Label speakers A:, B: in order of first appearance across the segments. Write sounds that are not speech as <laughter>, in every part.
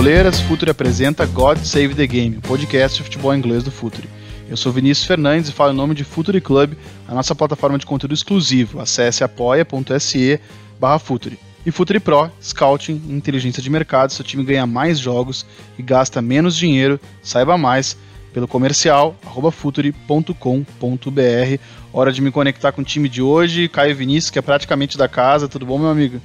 A: futeboleiras, Futuri apresenta God Save the Game, o podcast de futebol inglês do Futuri. Eu sou Vinícius Fernandes e falo em nome de Futuri Club, a nossa plataforma de conteúdo exclusivo. Acesse apoia.se barra Futuri. E Futuri Pro, Scouting e Inteligência de Mercado, seu time ganha mais jogos e gasta menos dinheiro. Saiba mais pelo comercial futuri.com.br. Hora de me conectar com o time de hoje. Caio Vinícius, que é praticamente da casa. Tudo bom, meu amigo?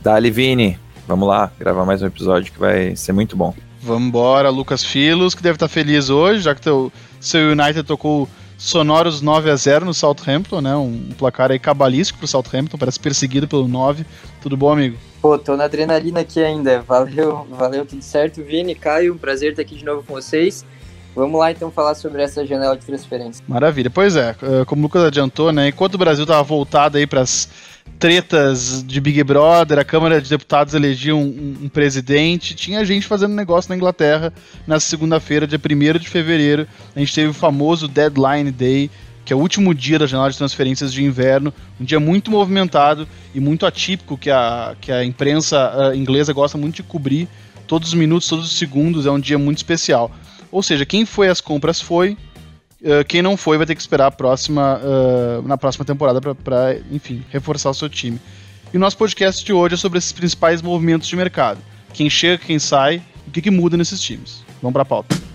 B: Dali, Vini. Vamos lá, gravar mais um episódio que vai ser muito bom.
A: Vamos embora, Lucas Filos, que deve estar feliz hoje, já que teu, seu United tocou sonoros 9 a 0 no Southampton, né? Um placar aí cabalístico pro Southampton, parece perseguido pelo 9. Tudo bom, amigo?
C: Pô, tô na adrenalina aqui ainda. Valeu, valeu, tudo certo, Vini, Caio, um prazer estar aqui de novo com vocês. Vamos lá então falar sobre essa janela de transferência.
A: Maravilha. Pois é, eh, como o Lucas adiantou, né? Enquanto o Brasil tava voltado aí para as tretas de Big Brother, a Câmara de Deputados elegia um, um, presidente, tinha gente fazendo negócio na Inglaterra na segunda-feira, dia 1 de fevereiro. A gente teve o famoso Deadline Day, que é o último dia da janela de transferências de inverno, um dia muito movimentado e muito atípico que a, que a imprensa uh, inglesa gosta muito de cobrir. Todos os minutos, todos os segundos, é um dia muito especial. Ou seja, quem foi às compras foi, uh, quem não foi vai ter que esperar a próxima, uh, na próxima temporada para, enfim, reforçar o seu time. E o nosso podcast de hoje é sobre esses principais movimentos de mercado. Quem chega, quem sai, o que, que muda nesses times. Vamos para a pauta.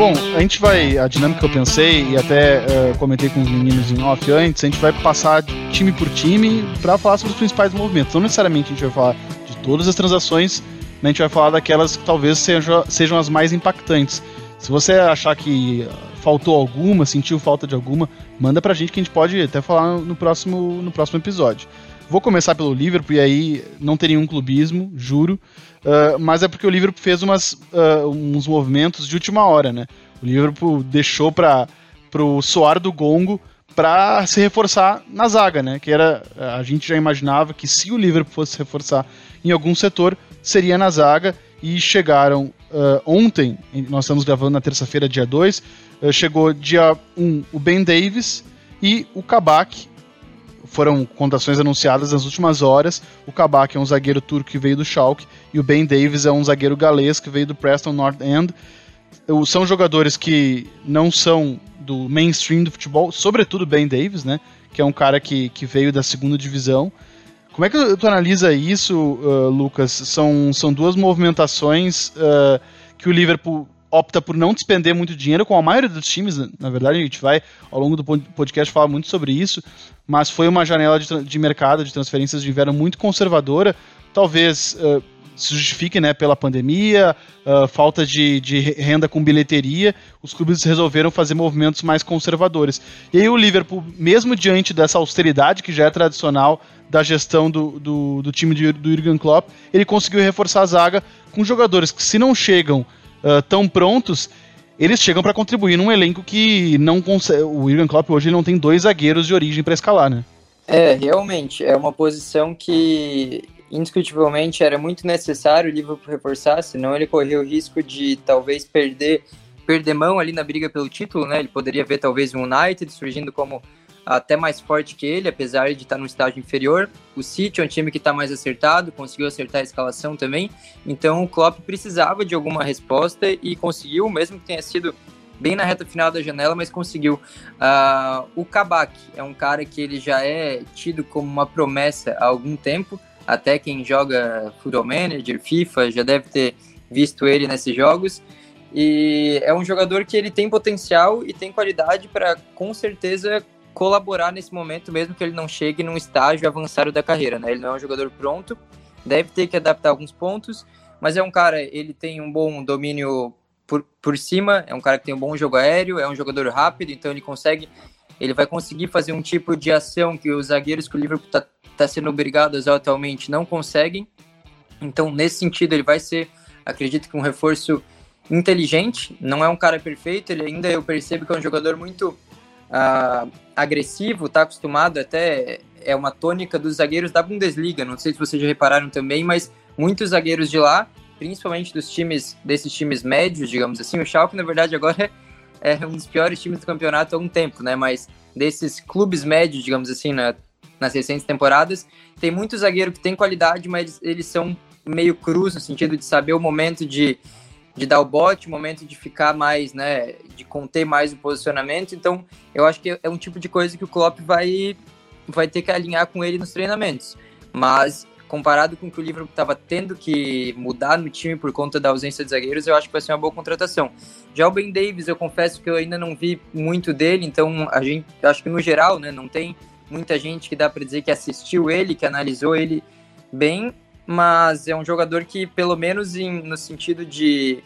A: Bom, a gente vai. A dinâmica que eu pensei, e até uh, comentei com os meninos em off antes, a gente vai passar time por time para falar sobre os principais movimentos. Não necessariamente a gente vai falar de todas as transações, né, a gente vai falar daquelas que talvez sejam, sejam as mais impactantes. Se você achar que faltou alguma, sentiu falta de alguma, manda pra gente que a gente pode até falar no próximo, no próximo episódio. Vou começar pelo Liverpool e aí não tem nenhum clubismo, juro. Uh, mas é porque o Liverpool fez umas, uh, uns movimentos de última hora, né? O Liverpool deixou para o soar do gongo para se reforçar na zaga, né? Que era a gente já imaginava que se o Liverpool fosse se reforçar em algum setor seria na zaga e chegaram uh, ontem, nós estamos gravando na terça-feira, dia 2, chegou dia 1 um, o Ben Davis e o Kabak, foram contratações anunciadas nas últimas horas. O Kabak é um zagueiro turco que veio do Schalke e o Ben Davis é um zagueiro galês que veio do Preston North End. São jogadores que não são do mainstream do futebol, sobretudo Ben Davis, né? Que é um cara que, que veio da segunda divisão. Como é que tu analisa isso, uh, Lucas? São, são duas movimentações uh, que o Liverpool opta por não despender muito dinheiro, com a maioria dos times, na verdade, a gente vai ao longo do podcast falar muito sobre isso, mas foi uma janela de, de mercado de transferências de inverno muito conservadora, talvez uh, se justifique né, pela pandemia, uh, falta de, de, renda com bilheteria, os clubes resolveram fazer movimentos mais conservadores. E aí o Liverpool, mesmo diante dessa austeridade que já é tradicional da gestão do, do, do time do, do Jurgen Klopp, ele conseguiu reforçar a zaga com jogadores que se não chegam uh, tão prontos, eles chegam para contribuir num elenco que não consegue. O Jurgen Klopp hoje não tem dois zagueiros de origem para escalar, né?
C: É, realmente, é uma posição que indiscutivelmente era muito necessário o Liverpool reforçar, senão ele corria o risco de talvez perder perder mão ali na briga pelo título, né? Ele poderia ver talvez um United surgindo como até mais forte que ele, apesar de estar no estágio inferior. O City é um time que está mais acertado, conseguiu acertar a escalação também. Então o Klopp precisava de alguma resposta e conseguiu, mesmo que tenha sido bem na reta final da janela, mas conseguiu. Uh, o Kabak é um cara que ele já é tido como uma promessa há algum tempo. Até quem joga Football Manager, FIFA, já deve ter visto ele nesses jogos. E é um jogador que ele tem potencial e tem qualidade para, com certeza, colaborar nesse momento, mesmo que ele não chegue num estágio avançado da carreira, né? Ele não é um jogador pronto, deve ter que adaptar alguns pontos, mas é um cara, ele tem um bom domínio por, por cima, é um cara que tem um bom jogo aéreo, é um jogador rápido, então ele consegue, ele vai conseguir fazer um tipo de ação que os zagueiros que o Liverpool está tá sendo obrigados atualmente não conseguem. Então, nesse sentido, ele vai ser, acredito que um reforço inteligente, não é um cara perfeito, ele ainda eu percebo que é um jogador muito uh, agressivo, está acostumado até é uma tônica dos zagueiros da Bundesliga. Não sei se vocês já repararam também, mas muitos zagueiros de lá, principalmente dos times desses times médios, digamos assim, o Schalke na verdade agora é <laughs> é um dos piores times do campeonato há um tempo, né? Mas desses clubes médios, digamos assim, na, nas recentes temporadas, tem muito zagueiro que tem qualidade, mas eles são meio cruz no sentido de saber o momento de, de dar o bote, momento de ficar mais, né, de conter mais o posicionamento. Então, eu acho que é um tipo de coisa que o Klopp vai vai ter que alinhar com ele nos treinamentos. Mas comparado com o que o Liverpool estava tendo que mudar no time por conta da ausência de zagueiros, eu acho que vai ser uma boa contratação. Já o Ben Davis, eu confesso que eu ainda não vi muito dele, então a gente, acho que no geral, né, não tem muita gente que dá para dizer que assistiu ele, que analisou ele bem, mas é um jogador que, pelo menos em, no sentido de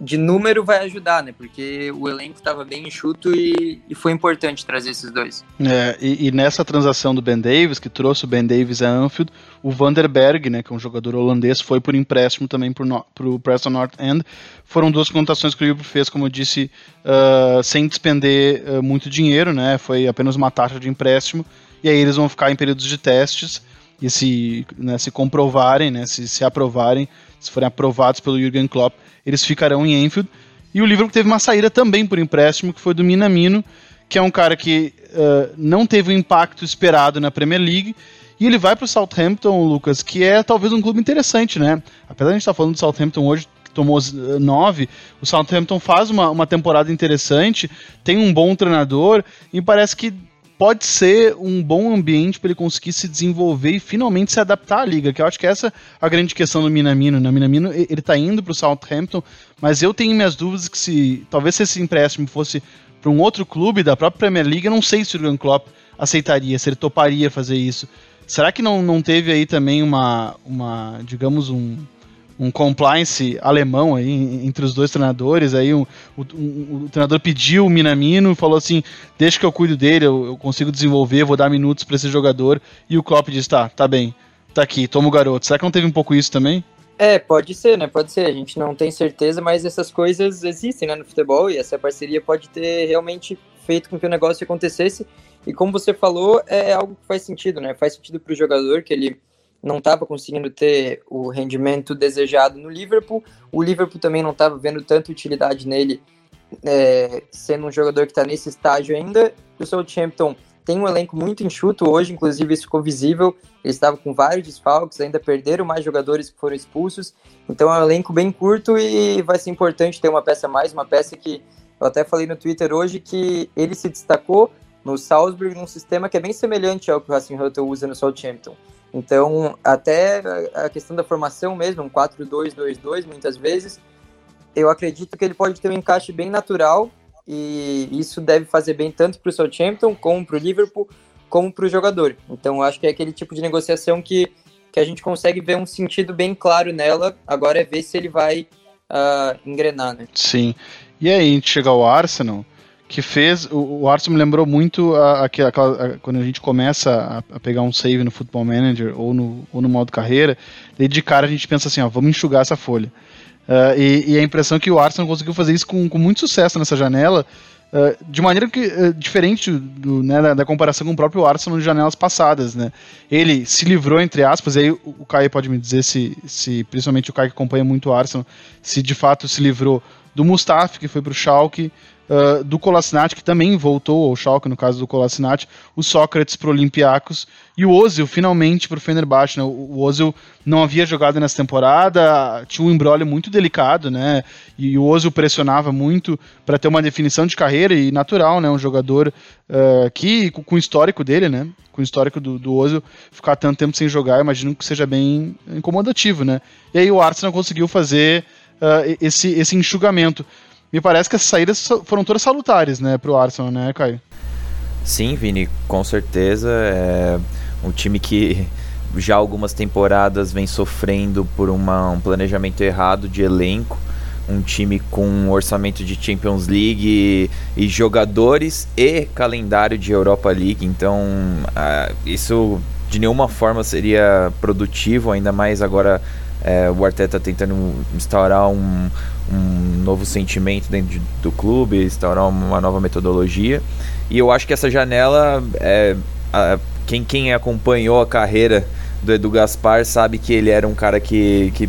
C: de número vai ajudar, né? Porque o elenco estava bem enxuto e, e, foi importante trazer esses dois.
A: É, e, e, nessa transação do Ben Davis, que trouxe o Ben Davis a Anfield, o Vanderberg, né, que é um jogador holandês, foi por empréstimo também para o Preston North End. Foram duas contratações que o Liverpool fez, como eu disse, uh, sem despender uh, muito dinheiro, né? Foi apenas uma taxa de empréstimo. E aí eles vão ficar em períodos de testes e se, né, se comprovarem, né, se, se aprovarem, se forem aprovados pelo Jurgen Klopp, eles ficarão em Enfield. E o Liverpool teve uma saída também por empréstimo, que foi do Minamino, que é um cara que uh, não teve o impacto esperado na Premier League. E ele vai para o Southampton, Lucas, que é talvez um clube interessante, né? Apesar de a gente estar tá falando do Southampton hoje, que tomou nove, o Southampton faz uma, uma temporada interessante, tem um bom treinador, e parece que pode ser um bom ambiente para ele conseguir se desenvolver e finalmente se adaptar à liga, que eu acho que essa é a grande questão do Minamino. Né? Minamino, ele está indo para o Southampton, mas eu tenho minhas dúvidas que se talvez se esse empréstimo fosse para um outro clube da própria Premier League, eu não sei se o Jurgen Klopp aceitaria, se ele toparia fazer isso. Será que não, não teve aí também uma, uma digamos, um, um compliance alemão aí entre os dois treinadores. Aí um, o, um, o treinador pediu o Minamino e falou assim: deixa que eu cuido dele, eu, eu consigo desenvolver, vou dar minutos para esse jogador. E o Klopp disse: tá, tá bem, tá aqui, toma o garoto. Será que não teve um pouco isso também?
C: É, pode ser, né? Pode ser. A gente não tem certeza, mas essas coisas existem né, no futebol e essa parceria pode ter realmente feito com que o negócio acontecesse. E como você falou, é algo que faz sentido, né? Faz sentido para o jogador que ele não estava conseguindo ter o rendimento desejado no Liverpool. O Liverpool também não estava vendo tanta utilidade nele, é, sendo um jogador que está nesse estágio ainda. O Southampton tem um elenco muito enxuto hoje, inclusive isso ficou visível. Eles estavam com vários desfalques, ainda perderam mais jogadores que foram expulsos. Então é um elenco bem curto e vai ser importante ter uma peça a mais, uma peça que eu até falei no Twitter hoje que ele se destacou no Salzburg num sistema que é bem semelhante ao que o Racing Hutton usa no Southampton. Então, até a questão da formação mesmo, um 4-2-2-2 muitas vezes, eu acredito que ele pode ter um encaixe bem natural e isso deve fazer bem tanto para o Southampton, como para o Liverpool, como para o jogador. Então, acho que é aquele tipo de negociação que, que a gente consegue ver um sentido bem claro nela. Agora é ver se ele vai uh, engrenar, né?
A: Sim. E aí, a gente chega ao Arsenal, que fez. O, o Arsenal me lembrou muito a, a, a, quando a gente começa a, pegar um save no Football Manager ou no, ou no modo carreira, daí de cara a gente pensa assim, ó, vamos enxugar essa folha. Uh, e, e, a impressão que o Arsenal conseguiu fazer isso com, com muito sucesso nessa janela, uh, de maneira que, uh, diferente do, né, da, da, comparação com o próprio Arsenal de janelas passadas. Né? Ele se livrou, entre aspas, e aí o, o Caio pode me dizer se, se, principalmente o Caio que acompanha muito o Arsenal, se de fato se livrou do Mustafi, que foi para o Schalke, uh, do Kolasinac, que também voltou ao Schalke, no caso do Kolasinac, o Sócrates para o Olympiacos e o Ozil finalmente para o Fenerbahçe. Né? O Ozil não havia jogado nessa temporada, tinha um embrólio muito delicado, né? E o Ozil pressionava muito para ter uma definição de carreira e natural, né? Um jogador uh, que, com o histórico dele, né? Com o histórico do, do Ozil, ficar tanto tempo sem jogar, imagino que seja bem incomodativo, né? E aí o Arsenal conseguiu fazer uh, esse, esse enxugamento me parece que essas saídas foram todas salutares, né, pro Arsenal, né, Caio?
B: Sim, Vini, com certeza. É um time que já algumas temporadas vem sofrendo por uma, um planejamento errado de elenco. Um time com um orçamento de Champions League e, e jogadores e calendário de Europa League. Então, uh, isso de nenhuma forma seria produtivo, ainda mais agora é, o Arteta tentando instaurar um, um novo sentimento dentro do clube, instaurar uma nova metodologia. E eu acho que essa janela, é, a, quem, quem acompanhou a carreira do Edu Gaspar sabe que ele era um cara que, que,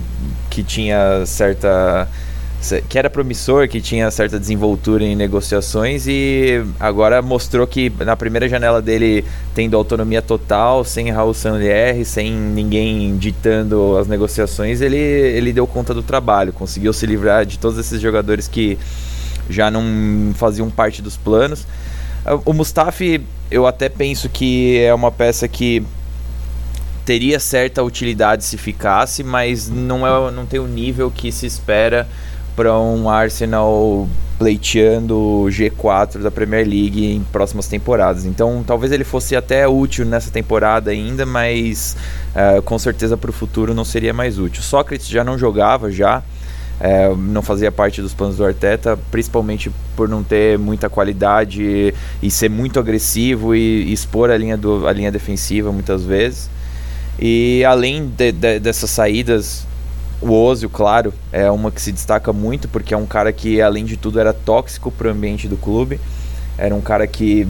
B: que tinha certa que era promissor, que tinha certa desenvoltura em negociações e agora mostrou que na primeira janela dele tendo autonomia total, sem Raul Sanlier, sem ninguém ditando as negociações, ele, ele deu conta do trabalho, conseguiu se livrar de todos esses jogadores que já não faziam parte dos planos. O Mustafi, eu até penso que é uma peça que teria certa utilidade se ficasse, mas não, é, não tem o nível que se espera para um Arsenal pleiteando G4 da Premier League em próximas temporadas. Então, talvez ele fosse até útil nessa temporada ainda, mas uh, com certeza para o futuro não seria mais útil. Sócrates já não jogava já, uh, não fazia parte dos planos do Arteta, principalmente por não ter muita qualidade e ser muito agressivo e, e expor a linha, do, a linha defensiva muitas vezes. E além de, de, dessas saídas o Ozio, claro, é uma que se destaca muito porque é um cara que, além de tudo, era tóxico para o ambiente do clube. Era um cara que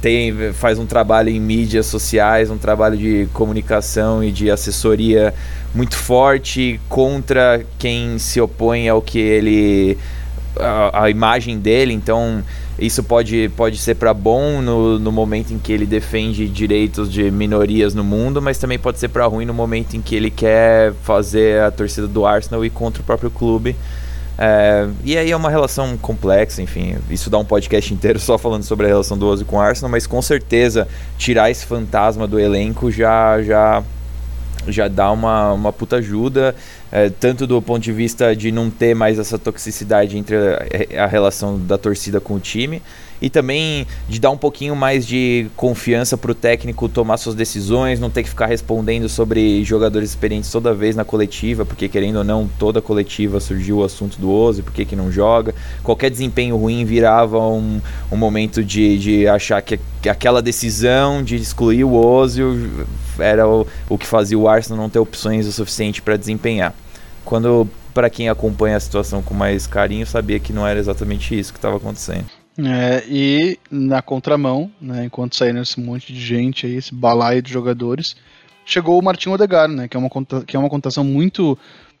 B: tem, faz um trabalho em mídias sociais, um trabalho de comunicação e de assessoria muito forte contra quem se opõe ao que ele. A, a imagem dele. Então, isso pode, pode ser para bom no, no momento em que ele defende direitos de minorias no mundo, mas também pode ser para ruim no momento em que ele quer fazer a torcida do Arsenal e contra o próprio clube. É, e aí é uma relação complexa, enfim, isso dá um podcast inteiro só falando sobre a relação do Ozzy com o Arsenal, mas com certeza tirar esse fantasma do elenco já já já dá uma, uma puta ajuda, é, tanto do ponto de vista de não ter mais essa toxicidade entre a, a, relação da torcida com o time, e também de dar um pouquinho mais de confiança para o técnico tomar suas decisões, não ter que ficar respondendo sobre jogadores experientes toda vez na coletiva, porque querendo ou não, toda coletiva surgiu o assunto do Ozzy, por que não joga. Qualquer desempenho ruim virava um, um momento de, de achar que, que aquela decisão de excluir o Ozzy era o, o que fazia o Arsenal não ter opções o suficiente para desempenhar. Quando, para quem acompanha a situação com mais carinho, sabia que não era exatamente isso que estava acontecendo.
A: É, e na contramão, né, enquanto saindo esse monte de gente aí, esse balaio de jogadores, chegou o Martin Odegaard, né, que é uma, que é uma contação muito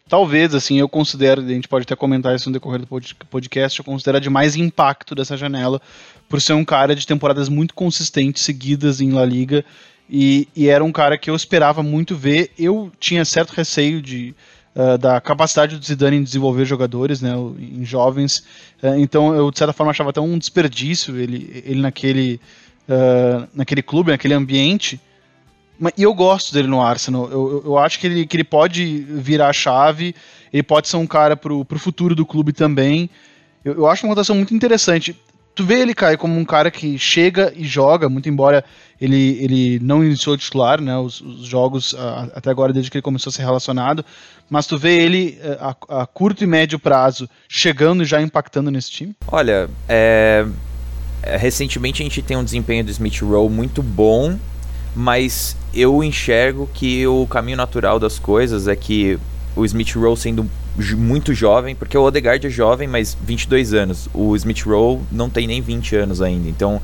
A: talvez, assim, eu considero, a gente pode até comentar isso no decorrer do podcast, eu considero a de mais impacto dessa janela, por ser um cara de temporadas muito consistentes, seguidas em La Liga, e, e era um cara que eu esperava muito ver. Eu tinha certo receio de, uh, da capacidade do Zidane em desenvolver jogadores, né, em jovens, uh, então eu, de certa forma, achava até um desperdício ele, ele naquele, uh, naquele clube, naquele ambiente, e eu gosto dele no Arsenal. Eu, eu acho que ele, que ele pode virar a chave, ele pode ser um cara pro, pro futuro do clube também. Eu, eu acho uma rotação muito interessante. Tu vê ele, Kai, como um cara que chega e joga, muito embora ele, ele não iniciou titular, né, os, os jogos a, até agora, desde que ele começou a ser relacionado, mas tu vê ele eh, a, a curto e médio prazo chegando e já impactando nesse time?
B: Olha, é... recentemente a gente tem um desempenho do Smith Rowe muito bom mas eu enxergo que o caminho natural das coisas é que o Smith Rowe sendo muito jovem, porque o Odegaard é jovem, mas 22 anos. O Smith Rowe não tem nem 20 anos ainda. Então,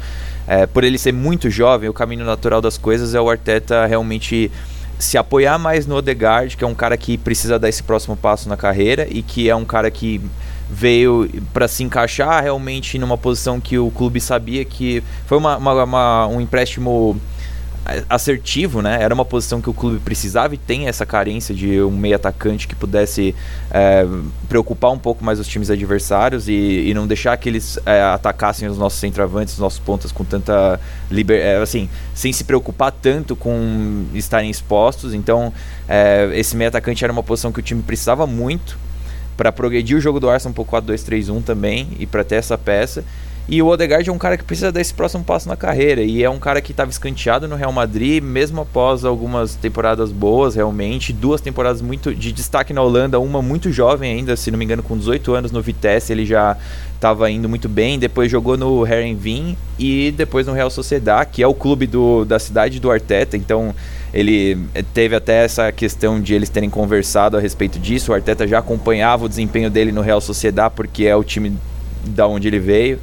B: é, por ele ser muito jovem, o caminho natural das coisas é o Arteta realmente se apoiar mais no Odegaard, que é um cara que precisa dar esse próximo passo na carreira e que é um cara que veio para se encaixar realmente numa posição que o clube sabia que foi uma, uma, uma um empréstimo assertivo, né? Era uma posição que o clube precisava e tem essa carência de um meio atacante que pudesse é, preocupar um pouco mais os times adversários e, e não deixar que eles é, atacassem os nossos centroavantes, os nossos pontas com tanta é, assim, sem se preocupar tanto com estarem expostos. Então, é, esse meio atacante era uma posição que o time precisava muito para progredir o jogo do Arsenal um pouco 4-2-3-1 também e para ter essa peça. E o Odegaard é um cara que precisa dar esse próximo passo na carreira. E é um cara que estava escanteado no Real Madrid, mesmo após algumas temporadas boas, realmente. Duas temporadas muito de destaque na Holanda, uma muito jovem ainda, se não me engano, com 18 anos no Vitesse, ele já estava indo muito bem. Depois jogou no Herenveen e depois no Real Sociedad, que é o clube do, da cidade do Arteta. Então ele teve até essa questão de eles terem conversado a respeito disso. O Arteta já acompanhava o desempenho dele no Real Sociedad, porque é o time da onde ele veio.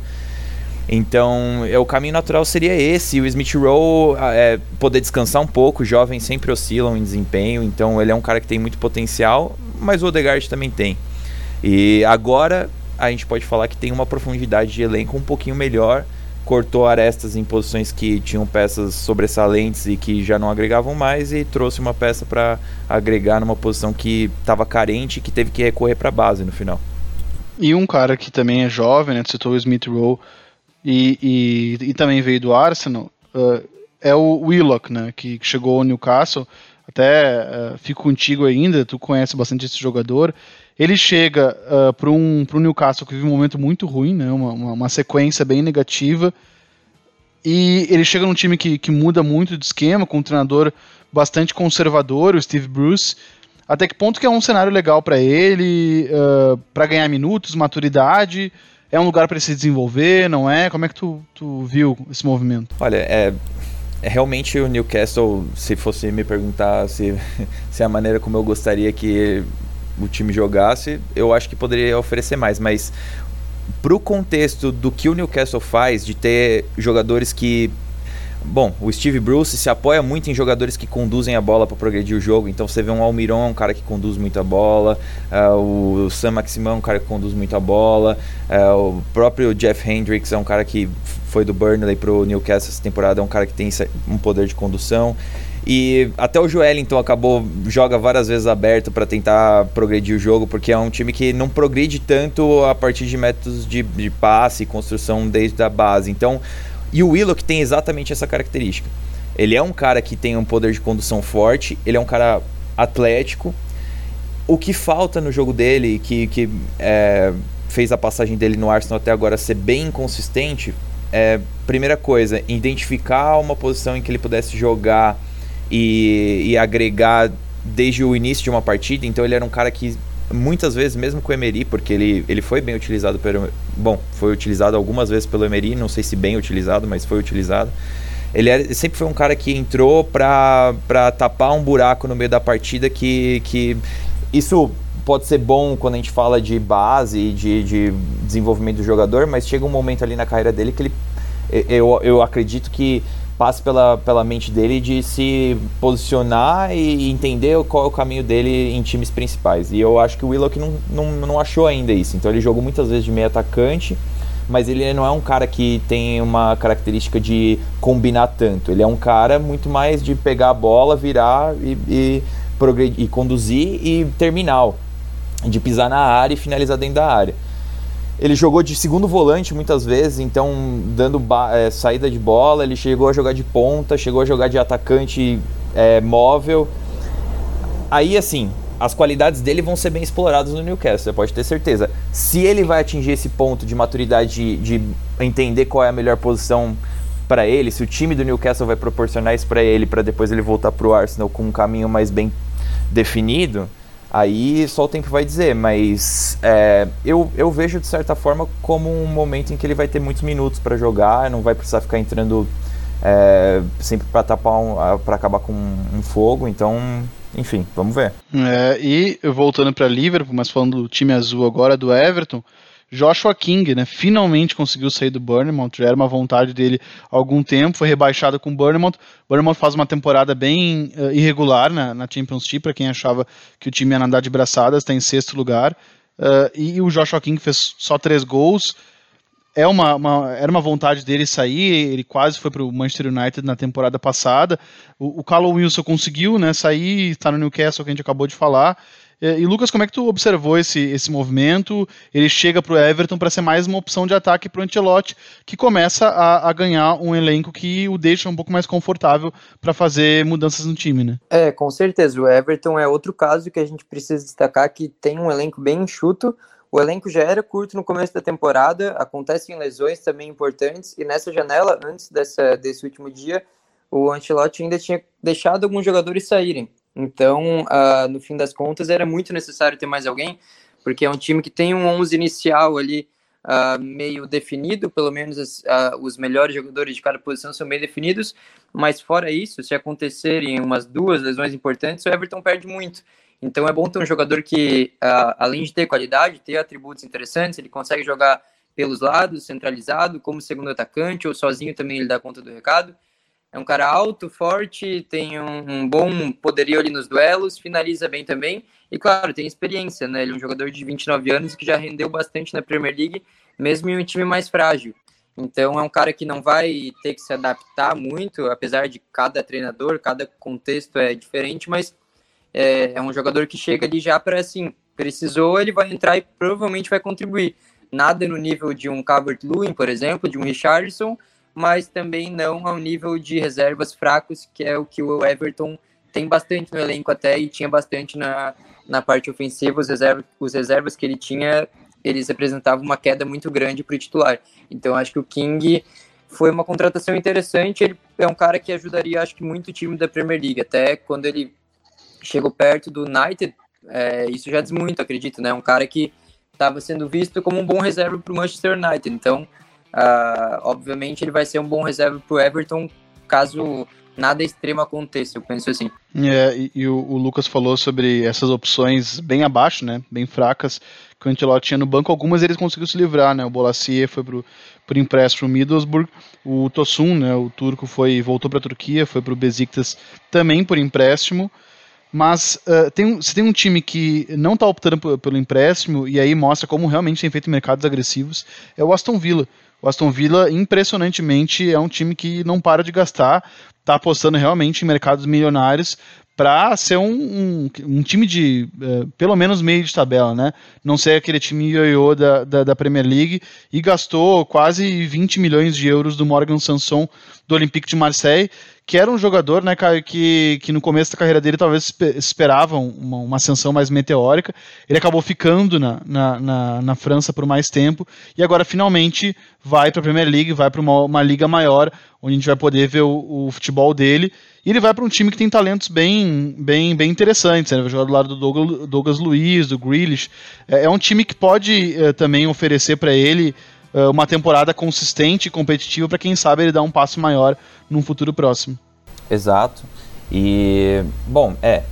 B: Então, é, o caminho natural seria esse. O Smith Rowe ah, é, poder descansar um pouco. Os jovens sempre oscilam em desempenho, então ele é um cara que tem muito potencial, mas o Odegaard também tem. E agora a gente pode falar que tem uma profundidade de elenco um pouquinho melhor, cortou arestas em posições que tinham peças sobressalentes e que já não agregavam mais e trouxe uma peça para agregar numa posição que estava carente e que teve que recorrer para a base no final.
A: E um cara que também é jovem, né, citou o Smith Rowe e, e, e, também veio do Arsenal, uh, é o Willock, né, que chegou ao Newcastle, até uh, fico contigo ainda, tu conhece bastante esse jogador, ele chega uh, para um, um Newcastle que vive um momento muito ruim, né? uma, uma, uma, sequência bem negativa. E ele chega num time que, que muda muito de esquema, com um treinador bastante conservador, o Steve Bruce. Até que ponto que é um cenário legal para ele, uh, para ganhar minutos, maturidade? É um lugar para se desenvolver, não é? Como é que tu, tu viu esse movimento?
B: Olha, é, é realmente o Newcastle, se fosse me perguntar se, <laughs> se é a maneira como eu gostaria que o time jogasse, eu acho que poderia oferecer mais, mas pro contexto do que o Newcastle faz, de ter jogadores que Bom, o Steve Bruce se apoia muito em jogadores que conduzem a bola para progredir o jogo. Então você vê um Almiron, um cara que conduz muito a bola, uh, o Sam Maximão, um cara que conduz muito a bola, uh, o próprio Jeff Hendricks é um cara que foi do Burnley pro Newcastle essa temporada, é um cara que tem um poder de condução. E até o Joelinton acabou, joga várias vezes aberto para tentar progredir o jogo, porque é um time que não progride tanto a partir de métodos de, de passe e construção desde a base. Então, e o Willock tem exatamente essa característica. Ele é um cara que tem um poder de condução forte, ele é um cara atlético. O que falta no jogo dele, que, que é, fez a passagem dele no Arsenal até agora ser bem inconsistente, é, primeira coisa, identificar uma posição em que ele pudesse jogar e, e agregar desde o início de uma partida. Então ele era um cara que muitas vezes, mesmo com o Emery, porque ele, ele foi bem utilizado pelo. Bom, foi utilizado algumas vezes pelo Emery, não sei se bem utilizado, mas foi utilizado. Ele era, sempre foi um cara que entrou para tapar um buraco no meio da partida que, que. Isso pode ser bom quando a gente fala de base, de, de desenvolvimento do jogador, mas chega um momento ali na carreira dele que ele. Eu, eu acredito que passe pela, pela mente dele de se posicionar e entender qual é o caminho dele em times principais. E eu acho que o Willock não, não, não achou ainda isso. Então ele jogou muitas vezes de meio atacante, mas ele não é um cara que tem uma característica de combinar tanto. Ele é um cara muito mais de pegar a bola, virar e, e, progredir, e conduzir e terminal. De pisar na área e finalizar dentro da área. Ele jogou de segundo volante muitas vezes, então dando é, saída de bola. Ele chegou a jogar de ponta, chegou a jogar de atacante é, móvel. Aí, assim, as qualidades dele vão ser bem exploradas no Newcastle, você pode ter certeza. Se ele vai atingir esse ponto de maturidade de, de entender qual é a melhor posição para ele, se o time do Newcastle vai proporcionar isso para ele, para depois ele voltar para o Arsenal com um caminho mais bem definido Aí só o tempo vai dizer, mas é, eu, eu vejo de certa forma como um momento em que ele vai ter muitos minutos para jogar, não vai precisar ficar entrando é, sempre para tapar um, para acabar com um, fogo, então enfim, vamos ver.
A: É, e voltando para Liverpool, mas falando do time azul agora do Everton, Joshua King, né, finalmente conseguiu sair do Bournemouth, já era uma vontade dele há algum tempo, foi rebaixado com o Bournemouth. O faz uma temporada bem uh, irregular na, na Championship, para quem achava que o time ia andar de braçadas, está em sexto lugar. Uh, e o Joshua King fez só três gols. É uma, uma, era uma vontade dele sair, ele quase foi para o Manchester United na temporada passada. O, o Callum Wilson conseguiu né, sair, está no Newcastle, que a gente acabou de falar. É, e Lucas, como é que tu observou esse, esse movimento? Ele chega para o Everton para ser mais uma opção de ataque para o Ancelotti, que começa a, a, ganhar um elenco que o deixa um pouco mais confortável para fazer mudanças no time, né?
C: É, com certeza. O Everton é outro caso que a gente precisa destacar, que tem um elenco bem enxuto. O elenco já era curto no começo da temporada, acontecem lesões também importantes, e nessa janela, antes dessa, desse último dia, o Ancelotti ainda tinha deixado alguns jogadores saírem. Então, uh, no fim das contas, era muito necessário ter mais alguém, porque é um time que tem um 11 inicial ali uh, meio definido, pelo menos as, uh, os melhores jogadores de cada posição são bem definidos, mas fora isso, se acontecerem umas duas lesões importantes, o Everton perde muito. Então é bom ter um jogador que, além de ter qualidade, ter atributos interessantes, ele consegue jogar pelos lados, centralizado, como segundo atacante, ou sozinho também ele dá conta do recado. É um cara alto, forte, tem um, um, bom poderio ali nos duelos, finaliza bem também. E claro, tem experiência, né? Ele é um jogador de 29 anos que já rendeu bastante na Premier League, mesmo em um time mais frágil. Então é um cara que não vai ter que se adaptar muito, apesar de cada treinador, cada contexto é diferente, mas é, é um jogador que chega ali já para assim, precisou, ele vai entrar e provavelmente vai contribuir. Nada no nível de um Calvert-Lewin, por exemplo, de um Richardson, mas também não ao nível de reservas fracos, que é o que o Everton tem bastante no elenco até e tinha bastante na, na parte ofensiva. Os, reserva, os reservas que ele tinha, eles representavam uma queda muito grande para o titular. Então acho que o King foi uma contratação interessante. Ele é um cara que ajudaria, acho que, muito o time da Premier League. Até quando ele chegou perto do United, é, isso já diz muito, acredito, né? Um cara que estava sendo visto como um bom reserva para o Manchester United. Então, uh, obviamente, ele vai ser um bom reserva para o Everton caso nada extremo aconteça, eu penso assim.
A: É, e, e o, o, Lucas falou sobre essas opções bem abaixo, né? Bem fracas, que o Ancelotti tinha no banco. Algumas eles conseguiu se livrar, né? O Bolasie foi pro, pro empréstimo Middlesbrough. O Tosun, né? O turco foi voltou para a Turquia, foi para o Besiktas também por empréstimo. Mas uh, tem, se tem um time que não está optando pelo empréstimo, e aí mostra como realmente tem feito mercados agressivos, é o Aston Villa. O Aston Villa, impressionantemente, é um time que não para de gastar, está apostando realmente em mercados milionários para ser um, um, um, time de uh, pelo menos meio de tabela, né? Não ser aquele time ioiô da, da, da, Premier League e gastou quase 20 milhões de euros do Morgan Sanson do Olympique de Marseille que era um jogador, né, que, que no começo da carreira dele talvez esperava uma, uma ascensão mais meteórica. Ele acabou ficando na, na, na, na França por mais tempo e agora finalmente vai para a Premier League, vai para uma, uma liga maior, onde a gente vai poder ver o, o futebol dele. E ele vai para um time que tem talentos bem, bem, bem interessantes. Né? Vai jogar do lado do Douglas, Douglas Luiz, do Grealish. É, é um time que pode é, também oferecer para ele uh, uma temporada consistente e competitiva para quem sabe ele dar um passo maior num futuro próximo.
B: Exato. E, bom, é,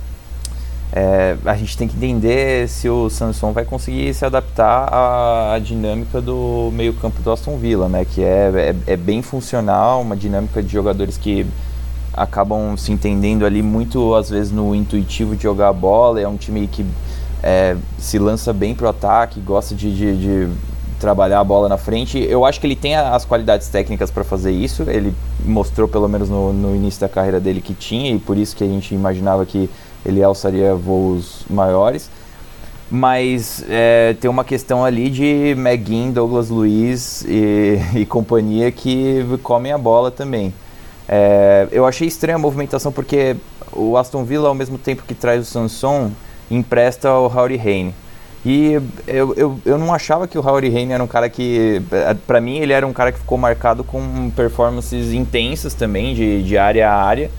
B: é, a gente tem que entender se o Samson vai conseguir se adaptar à, à dinâmica do meio-campo do Aston Villa, né? Que é, é, é, bem funcional, uma dinâmica de jogadores que acabam se entendendo ali muito, às vezes, no intuitivo de jogar a bola. É um time que é, se lança bem pro ataque, gosta de, de, de trabalhar a bola na frente. Eu acho que ele tem as qualidades técnicas para fazer isso. Ele mostrou, pelo menos no, no, início da carreira dele, que tinha, e por isso que a gente imaginava que ele alçaria voos maiores. Mas é, tem uma questão ali de Meguin, Douglas Luiz e, <laughs> e companhia que comem a bola também. É, eu achei estranha a movimentação porque o Aston Villa, ao mesmo tempo que traz o Sanson, empresta o Harry Hane. E eu, eu, eu não achava que o Howard Hayne era um cara que. para mim, ele era um cara que ficou marcado com performances intensas também, de, de área a área.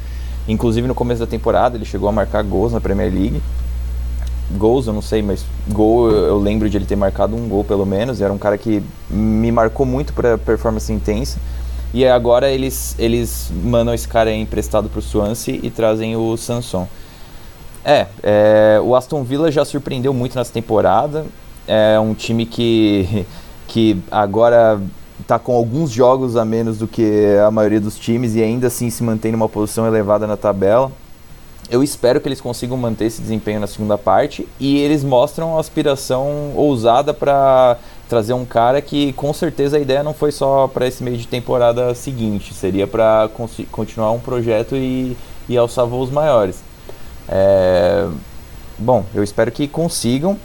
B: Inclusive no começo da temporada, ele chegou a marcar gols na Premier League. Gols, eu não sei, mas gol eu lembro de ele ter marcado um gol pelo menos. Era um cara que me marcou muito para performance intensa. E agora eles, eles mandam esse cara emprestado para o Swansea e trazem o Sanson. É, é, o Aston Villa já surpreendeu muito nessa temporada. É um time que, <laughs> que agora está com alguns jogos a menos do que a maioria dos times e ainda assim se mantém numa posição elevada na tabela. Eu espero que eles consigam manter esse desempenho na segunda parte e eles mostram aspiração ousada para trazer um cara que com certeza a ideia não foi só para esse meio de temporada seguinte, seria para continuar um projeto e, e alçar voos maiores. É, bom, eu espero que consigam.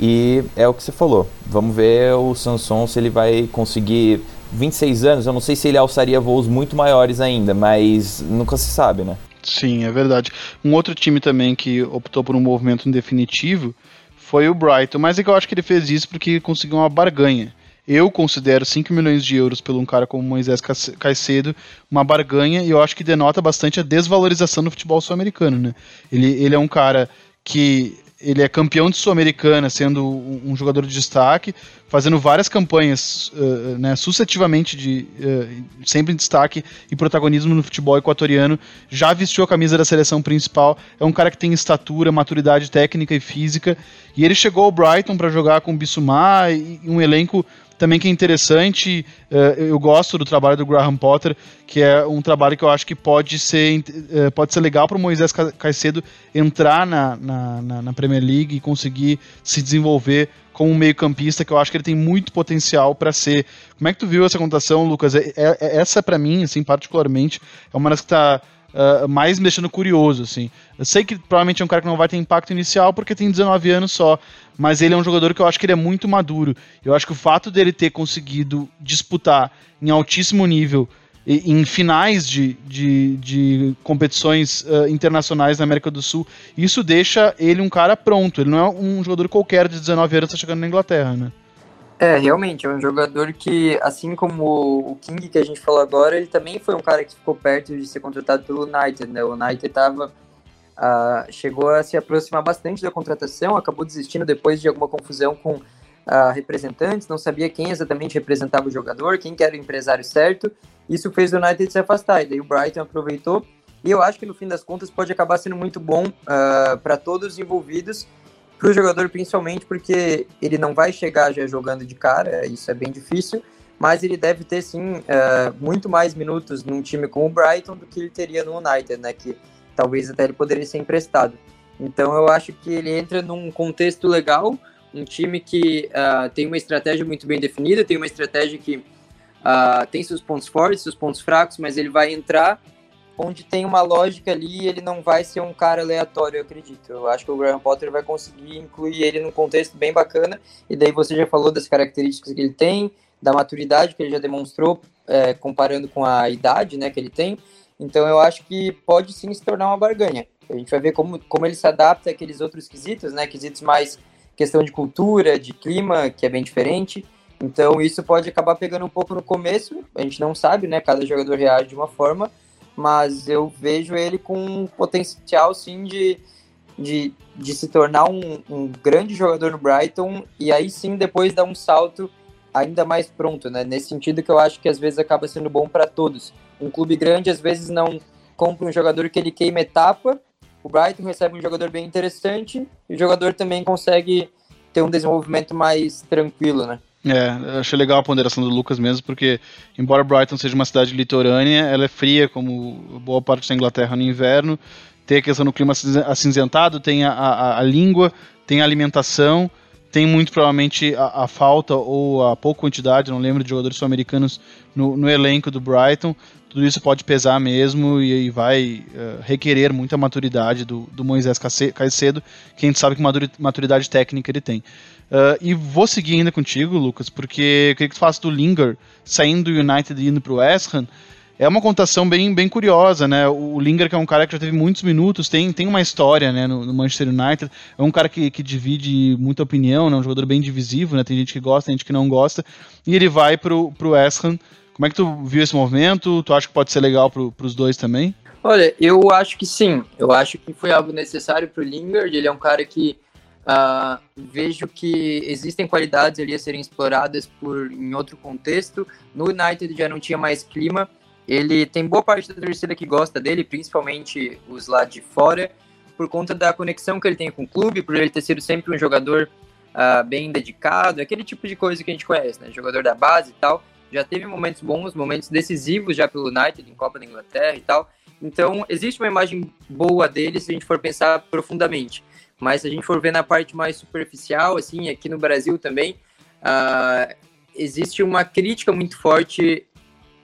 B: E é o que você falou. Vamos ver o Samson se ele vai conseguir 26 anos. Eu não sei se ele alçaria voos muito maiores ainda, mas nunca se sabe, né?
A: Sim, é verdade. Um outro time também que optou por um movimento definitivo foi o Brighton, mas é que eu acho que ele fez isso porque conseguiu uma barganha. Eu considero 5 milhões de euros por um cara como Moisés Caicedo uma barganha e eu acho que denota bastante a desvalorização do futebol sul-americano. Né? Ele, ele é um cara que ele é campeão de Sul-Americana, sendo um jogador de destaque, fazendo várias campanhas uh, né, sucessivamente de uh, sempre em destaque e protagonismo no futebol equatoriano. Já vestiu a camisa da seleção principal. É um cara que tem estatura, maturidade técnica e física. E ele chegou ao Brighton para jogar com o Bissouma e um elenco também que é interessante, uh, eu gosto do trabalho do Graham Potter, que é um trabalho que eu acho que pode ser, uh, pode ser legal para o Moisés Caicedo entrar na, na, na, Premier League e conseguir se desenvolver como um meio-campista que eu acho que ele tem muito potencial para ser. Como é que tu viu essa contação, Lucas? É, é, essa para mim, assim, particularmente, é uma das que tá uh, mais me deixando curioso, assim. Eu sei que provavelmente é um cara que não vai ter impacto inicial porque tem 19 anos só, mas ele é um jogador que eu acho que ele é muito maduro. Eu acho que o fato dele ter conseguido disputar em altíssimo nível em finais de, de, de competições uh, internacionais na América do Sul, isso deixa ele um cara pronto. Ele não é um jogador qualquer de 19 anos que está chegando na Inglaterra, né?
C: É, realmente, é um jogador que, assim como o King que a gente falou agora, ele também foi um cara que ficou perto de ser contratado pelo United, né? O United tava, uh, chegou a se aproximar bastante da contratação, acabou desistindo depois de alguma confusão com uh, representantes, não sabia quem exatamente representava o jogador, quem que era o empresário certo, isso fez o United se afastar, e daí o Brighton aproveitou, e eu acho que no fim das contas pode acabar sendo muito bom ah, para todos os envolvidos, para o jogador principalmente porque ele não vai chegar já jogando de cara, isso é bem difícil, mas ele deve ter sim uh, muito mais minutos num time como o Brighton do que ele teria no United, né? Que talvez até ele poderia ser emprestado. Então eu acho que ele entra num contexto legal, um time que uh, tem uma estratégia muito bem definida, tem uma estratégia que uh, tem seus pontos fortes, seus pontos fracos, mas ele vai entrar onde tem uma lógica ali ele não vai ser um cara aleatório, eu acredito. Eu acho que o Graham Potter vai conseguir incluir ele num contexto bem bacana, e daí você já falou das características que ele tem, da maturidade que ele já demonstrou, é, comparando com a idade né, que ele tem. Então eu acho que pode sim se tornar uma barganha. A gente vai ver como, como ele se adapta àqueles outros quesitos, né? Quesitos mais questão de cultura, de clima, que é bem diferente. Então isso pode acabar pegando um pouco no começo, a gente não sabe, né? Cada jogador reage de uma forma, mas eu vejo ele com um potencial sim de, de, de se tornar um, um, grande jogador no Brighton e aí sim depois dar um salto ainda mais pronto, né? Nesse sentido que eu acho que às vezes acaba sendo bom para todos. Um clube grande às vezes não compra um jogador que ele queima etapa, o Brighton recebe um jogador bem interessante e o jogador também consegue ter um desenvolvimento mais tranquilo, né?
A: É, achei legal a ponderação do Lucas mesmo, porque embora Brighton seja uma cidade litorânea, ela é fria, como boa parte da Inglaterra no inverno, tem a questão do clima acinzentado, tem a, a, a língua, tem a alimentação, tem muito provavelmente a, a, falta ou a pouca quantidade, não lembro, de jogadores sul-americanos no, no, elenco do Brighton. Tudo isso pode pesar mesmo e, e vai uh, requerer muita maturidade do, do Moisés Caicedo, que a gente sabe que maturidade técnica ele tem. Uh, e vou seguir ainda contigo, Lucas, porque eu queria que tu falasse do Linger saindo do United e indo pro West Ham. É uma contação bem, bem curiosa, né? O Linger, que é um cara que já teve muitos minutos, tem, tem uma história né, no, no Manchester United. É um cara que, que divide muita opinião, né? Um jogador bem divisivo, né? Tem gente que gosta, tem gente que não gosta. E ele vai pro, pro West Ham. Como é que tu viu esse movimento? Tu acha que pode ser legal pro, pros dois também?
C: Olha, eu acho que sim. Eu acho que foi algo necessário pro Lingard. Ele é um cara que Uh, vejo que existem qualidades ali a serem exploradas por em outro contexto. No United já não tinha mais clima. Ele tem boa parte da torcida que gosta dele, principalmente os lá de fora, por conta da conexão que ele tem com o clube, por ele ter sido sempre um jogador uh, bem dedicado, aquele tipo de coisa que a gente conhece, né? Jogador da base e tal. Já teve momentos bons, momentos decisivos já pelo United, em Copa da Inglaterra e tal. Então, existe uma imagem boa dele se a gente for pensar profundamente. Mas se a gente for ver na parte mais superficial, assim, aqui no Brasil também, uh, existe uma crítica muito forte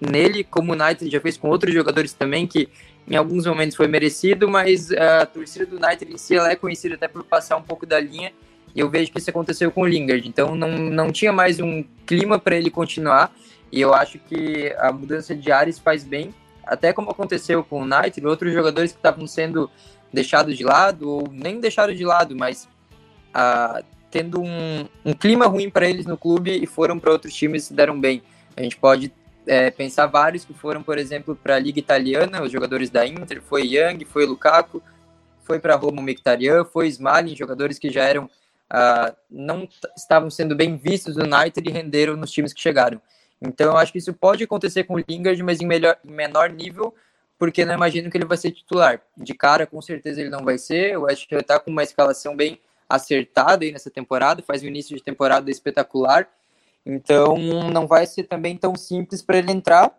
C: nele, como o United já fez com outros jogadores também, que em alguns momentos foi merecido, mas a torcida do United em si ela é conhecida até por passar um pouco da linha, e eu vejo que isso aconteceu com o Lingard, então não, não tinha mais um clima para ele continuar, e eu acho que a mudança de ares faz bem, até como aconteceu com o United, outros jogadores que estavam sendo deixado de lado, ou nem deixado de lado, mas ah, tendo um, um, clima ruim para eles no clube e foram para outros times e se deram bem. A gente pode é, pensar vários que foram, por exemplo, para a Liga Italiana, os jogadores da Inter, foi Young, foi Lukaku, foi para Roma o Mkhitaryan, foi Smalling, jogadores que já eram ah, não estavam sendo bem vistos no United e renderam nos times que chegaram. Então eu acho que isso pode acontecer com o Lingard, mas em, melhor, em menor nível, porque não imagino que ele vai ser titular. De cara, com certeza ele não vai ser. Acho que ele está com uma escalação bem acertada aí nessa temporada, faz um início de temporada espetacular. Então não vai ser também tão simples para ele entrar,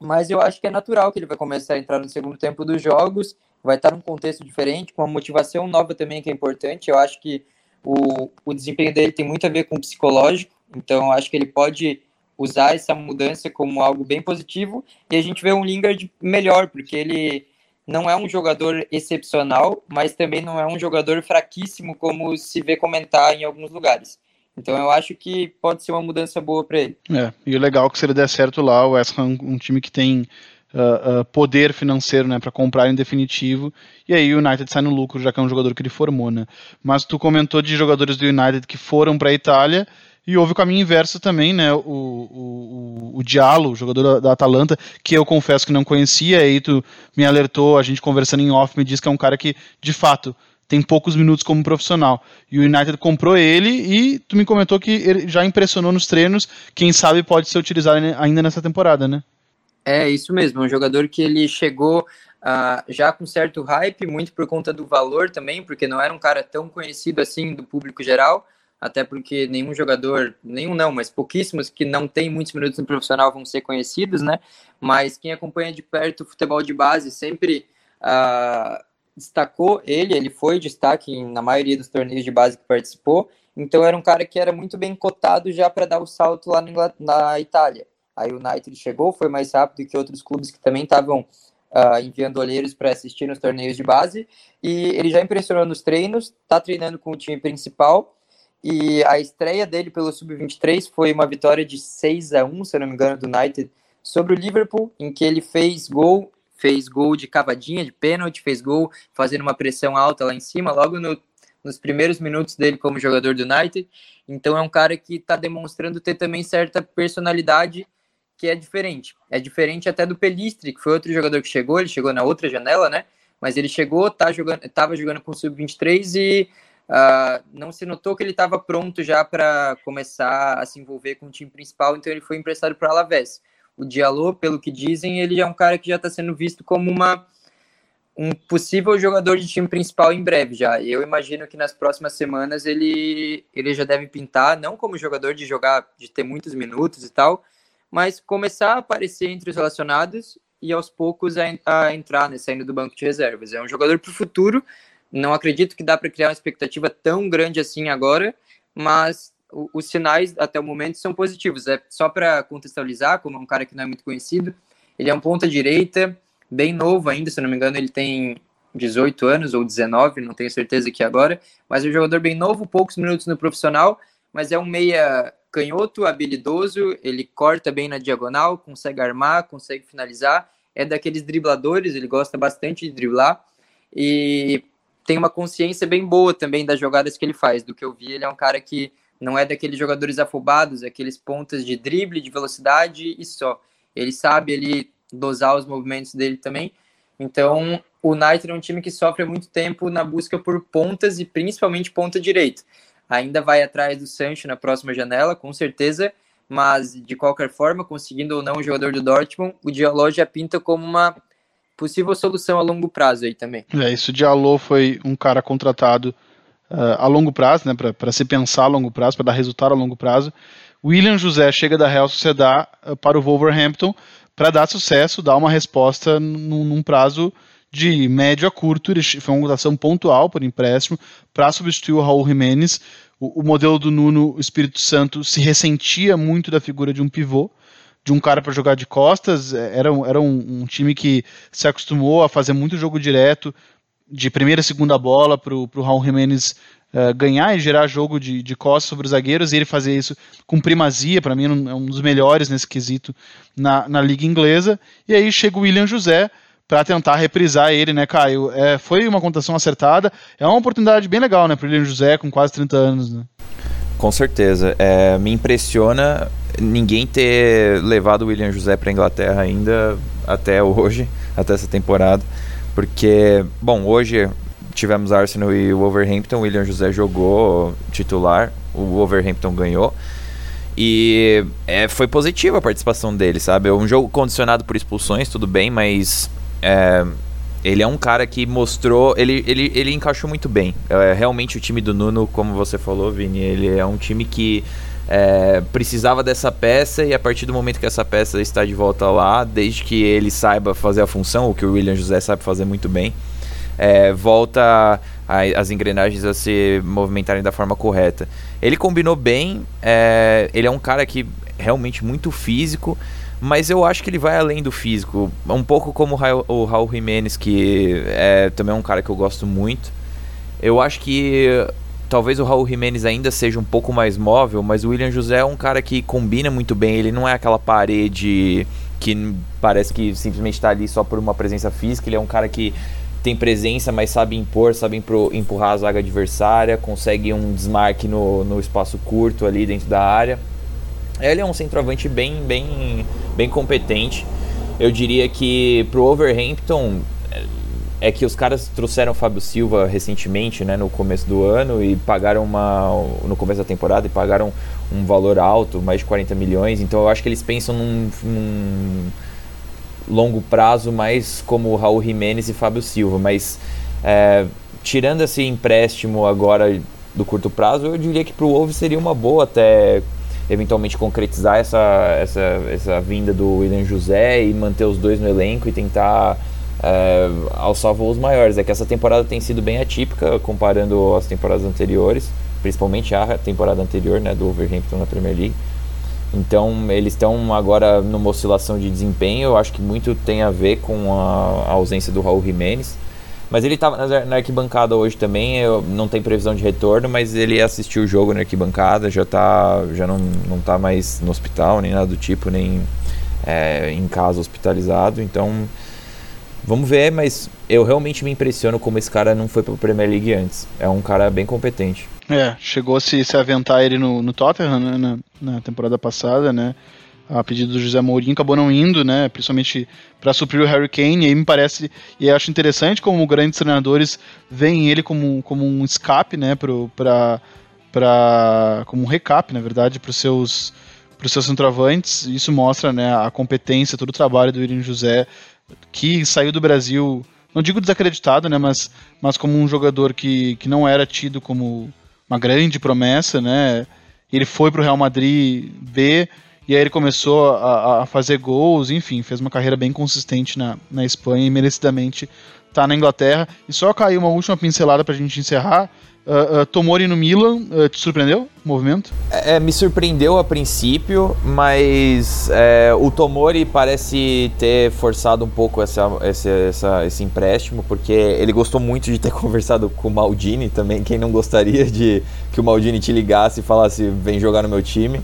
C: mas eu acho que é natural que ele vai começar a entrar no segundo tempo dos jogos, vai estar num contexto diferente, com uma motivação nova também que é importante. Eu acho que o, o desempenho dele tem muito a ver com o psicológico, então acho que ele pode usar essa mudança como algo bem positivo e a gente vê um Lingard melhor, porque ele não é um jogador excepcional, mas também não é um jogador fraquíssimo como se vê comentar em alguns lugares. Então eu acho que pode ser uma mudança boa para ele.
A: É, e o legal é que se ele der certo lá, o West Ham um time que tem uh, uh, poder financeiro, né, para comprar em definitivo, e aí o United sai no lucro, já que é um jogador que ele formou, né. Mas tu comentou de jogadores do United que foram para a Itália, e houve o caminho inverso também, né? O, o, o, o Diallo, jogador da, Atalanta, que eu confesso que não conhecia, aí tu me alertou, a gente conversando em off, me disse que é um cara que, de fato, tem poucos minutos como profissional. E o United comprou ele e tu me comentou que ele já impressionou nos treinos, quem sabe pode ser utilizado ainda nessa temporada, né?
C: É, isso mesmo, um jogador que ele chegou uh, já com certo hype, muito por conta do valor também, porque não era um cara tão conhecido assim do público geral, até porque nenhum jogador, nenhum não, mas pouquíssimos que não têm muitos minutos no profissional vão ser conhecidos, né? Mas quem acompanha de perto o futebol de base sempre uh, destacou ele, ele foi destaque na maioria dos torneios de base que participou, então era um cara que era muito bem cotado já para dar o salto lá na Itália. Aí o United chegou, foi mais rápido que outros clubes que também estavam uh, enviando olheiros para assistir nos torneios de base, e ele já impressionou nos treinos, está treinando com o time principal, e a estreia dele pelo Sub-23 foi uma vitória de 6 a 1 se não me engano, do United sobre o Liverpool, em que ele fez gol, fez gol de cavadinha, de pênalti, fez gol fazendo uma pressão alta lá em cima, logo no, nos primeiros minutos dele como jogador do United. Então é um cara que está demonstrando ter também certa personalidade que é diferente. É diferente até do Pelistri, que foi outro jogador que chegou, ele chegou na outra janela, né? Mas ele chegou, tá jogando, tava jogando com o Sub-23 e Uh, não se notou que ele estava pronto já para começar a se envolver com o time principal, então ele foi emprestado para o Alavés. O Diallo, pelo que dizem, ele é um cara que já está sendo visto como uma, um possível jogador de time principal em breve já. Eu imagino que nas próximas semanas ele, ele já deve pintar, não como jogador de jogar, de ter muitos minutos e tal, mas começar a aparecer entre os relacionados e aos poucos a, a entrar, né, saindo do banco de reservas. É um jogador para o futuro, não acredito que dá para criar uma expectativa tão grande assim agora, mas os sinais até o momento são positivos. É só para contextualizar, como é um cara que não é muito conhecido, ele é um ponta direita, bem novo ainda, se não me engano, ele tem 18 anos ou 19, não tenho certeza aqui agora, mas é um jogador bem novo, poucos minutos no profissional, mas é um meia canhoto, habilidoso, ele corta bem na diagonal, consegue armar, consegue finalizar, é daqueles dribladores, ele gosta bastante de driblar, e tem uma consciência bem boa também das jogadas que ele faz. Do que eu vi, ele é um cara que não é daqueles jogadores afobados, é aqueles pontas de drible, de velocidade e só. Ele sabe ele dosar os movimentos dele também. Então, o United é um time que sofre há muito tempo na busca por pontas e principalmente ponta direita. Ainda vai atrás do Sancho na próxima janela, com certeza, mas de qualquer forma, conseguindo ou não o jogador do Dortmund, o Diallo já pinta como uma possível solução a longo prazo aí também.
A: É, isso de Alô foi um cara contratado uh, a longo prazo, né, para se pensar a longo prazo, para dar resultado a longo prazo. William José chega da Real Sociedad uh, para o Wolverhampton para dar sucesso, dar uma resposta num, num prazo de médio a curto. Ele foi uma contratação pontual por empréstimo para substituir o Raul Jiménez. O, o modelo do Nuno Espírito Santo se ressentia muito da figura de um pivô de um cara para jogar de costas. É, era, era um, um, time que se acostumou a fazer muito jogo direto, de primeira e segunda bola, para o Raul Jimenez uh, ganhar e gerar jogo de, de costas sobre os zagueiros, e ele fazer isso com primazia, para mim é um dos melhores nesse quesito na, na liga inglesa. E aí chega o William José para tentar reprisar ele, né, Caio? É, foi uma contação acertada, é uma oportunidade bem legal, né, para o William José com quase 30 anos, né?
B: Com certeza. É, me impressiona ninguém ter levado o William José para Inglaterra ainda até hoje, até essa temporada. Porque, bom, hoje tivemos Arsenal e Wolverhampton, o William José jogou titular, o Wolverhampton ganhou. E é, foi positiva a participação dele, sabe? É um jogo condicionado por expulsões, tudo bem, mas é, ele é um cara que mostrou. Ele, ele, ele encaixou muito bem. É, realmente o time do Nuno, como você falou, Vini, ele é um time que é, precisava dessa peça e a partir do momento que essa peça está de volta lá, desde que ele saiba fazer a função, o que o William José sabe fazer muito bem, é, volta a, as engrenagens a se movimentarem da forma correta. Ele combinou bem, é, ele é um cara que realmente muito físico mas eu acho que ele vai além do físico. Um pouco como o Raul Jimenez, que é também um cara que eu gosto muito. Eu acho que talvez o Raul Jimenez ainda seja um pouco mais móvel, mas o William José é um cara que combina muito bem. Ele não é aquela parede que parece que simplesmente está ali só por uma presença física. Ele é um cara que tem presença, mas sabe impor, sabe empurrar a zaga adversária, consegue um desmarque no, no espaço curto ali dentro da área. Ele é um centroavante bem, bem, bem competente. Eu diria que pro Overhampton é que os caras trouxeram o Fábio Silva recentemente, né, no começo do ano e pagaram uma no começo da temporada e pagaram um valor alto, mais de 40 milhões. Então eu acho que eles pensam num, num longo prazo mais como Raul Jimenez e Fábio Silva, mas é, tirando esse empréstimo agora do curto prazo, eu diria que para o Wolves seria uma boa até eventualmente concretizar essa, essa, essa vinda do William José e manter os dois no elenco e tentar é, alçar voos maiores. É que essa temporada tem sido bem atípica comparando as temporadas anteriores, principalmente a temporada anterior né, do Wolverhampton na Premier League. Então eles estão agora numa oscilação de desempenho. Eu acho que muito tem a ver com a, a ausência do Raul Jimenez. Mas ele estava na, na, arquibancada hoje também, eu, não tem previsão de retorno, mas ele assistiu o jogo na arquibancada, já tá, já não, não tá mais no hospital, nem nada do tipo, nem é, em casa hospitalizado, então vamos ver, mas eu realmente me impressiono como esse cara não foi para a Premier League antes. É um cara bem competente.
A: É, chegou a se, se aventar ele no, no Tottenham né, na, na temporada passada, né? a pedido do José Mourinho, acabou não indo, né? Principalmente para suprir o Harry Kane. E aí me parece, e acho interessante como grandes treinadores veem ele como, como um escape, né? Para como um recap, na verdade, para os seus para os seus centroavantes. Isso mostra, né? A competência, todo o trabalho do William José, que saiu do Brasil, não digo desacreditado, né? Mas, mas como um jogador que, que não era tido como uma grande promessa, né? Ele foi para o Real Madrid B e aí ele começou a, a, fazer gols, enfim, fez uma carreira bem consistente na, na Espanha e merecidamente tá na Inglaterra. E só caiu uma última pincelada pra gente encerrar. Uh, uh, Tomori no Milan, uh, te surpreendeu o movimento?
B: É, me surpreendeu a princípio, mas é, o Tomori parece ter forçado um pouco essa, esse, essa, esse empréstimo, porque ele gostou muito de ter <laughs> conversado com o Maldini também. Quem não gostaria de que o Maldini te ligasse e falasse: vem jogar no meu time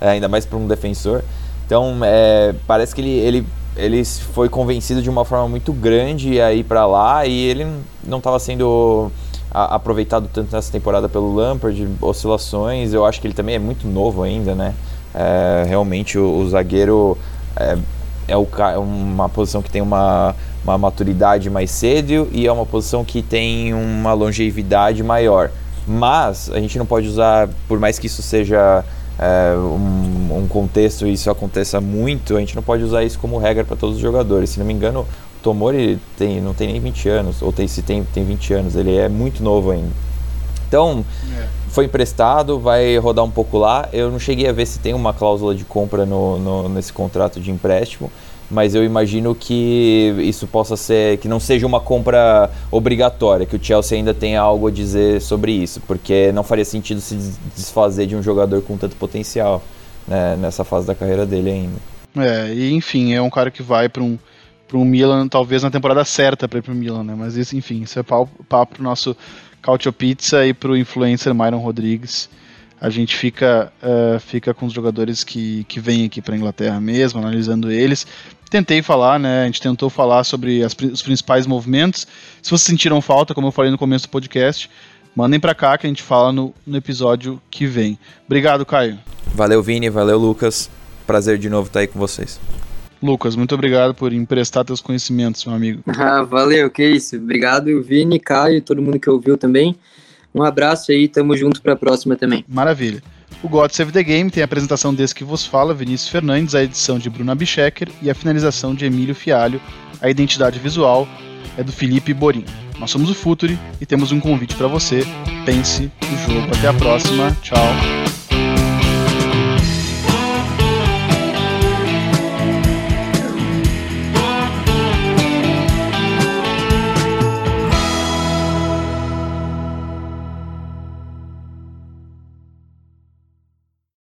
B: é, ainda mais para um defensor. Então, é, parece que ele, ele, ele foi convencido de uma forma muito grande a ir para lá e ele não estava sendo a, aproveitado tanto nessa temporada pelo Lampard, oscilações. Eu acho que ele também é muito novo ainda, né? É, realmente o, o zagueiro é, é, o, é uma posição que tem uma, uma maturidade mais cedo e é uma posição que tem uma longevidade maior. Mas a gente não pode usar, por mais que isso seja é, um, um, contexto e isso aconteça muito, a gente não pode usar isso como regra para todos os jogadores. Se não me engano, Tomori tem, não tem nem 20 anos, ou tem, se tem, tem 20 anos, ele é muito novo ainda. Então, é. foi emprestado, vai rodar um pouco lá. Eu não cheguei a ver se tem uma cláusula de compra no, no nesse contrato de empréstimo mas eu imagino que isso possa ser, que não seja uma compra obrigatória, que o Chelsea ainda tenha algo a dizer sobre isso, porque não faria sentido se desfazer de um jogador com tanto potencial né, nessa fase da carreira dele ainda.
A: É, e enfim, é um cara que vai para um para um Milan, talvez na temporada certa para ir para o Milan, né? Mas isso, enfim, isso é papo, papo pro nosso Cautio Pizza e pro influencer Myron Rodrigues a gente fica, uh, fica com os jogadores que, que vêm aqui para Inglaterra mesmo, analisando eles. Tentei falar, né? A gente tentou falar sobre as, os principais movimentos. Se vocês sentiram falta, como eu falei no começo do podcast, mandem para cá que a gente fala no, no episódio que vem. Obrigado, Caio.
B: Valeu, Vini. Valeu, Lucas. Prazer de novo estar aí com vocês.
A: Lucas, muito obrigado por emprestar teus conhecimentos, meu amigo. <laughs>
C: Ah, valeu, que isso. Obrigado, Vini, Caio, todo mundo que ouviu também. Um abraço aí, tamo junto pra próxima também.
A: Maravilha. O God Save the Game tem a apresentação desse que vos fala, Vinícius Fernandes, a edição de Bruna Bichecker e a finalização de Emílio Fialho, a identidade visual é do Felipe Borim. Nós somos o Futuri e temos um convite para você. Pense o jogo. Até a próxima. Tchau.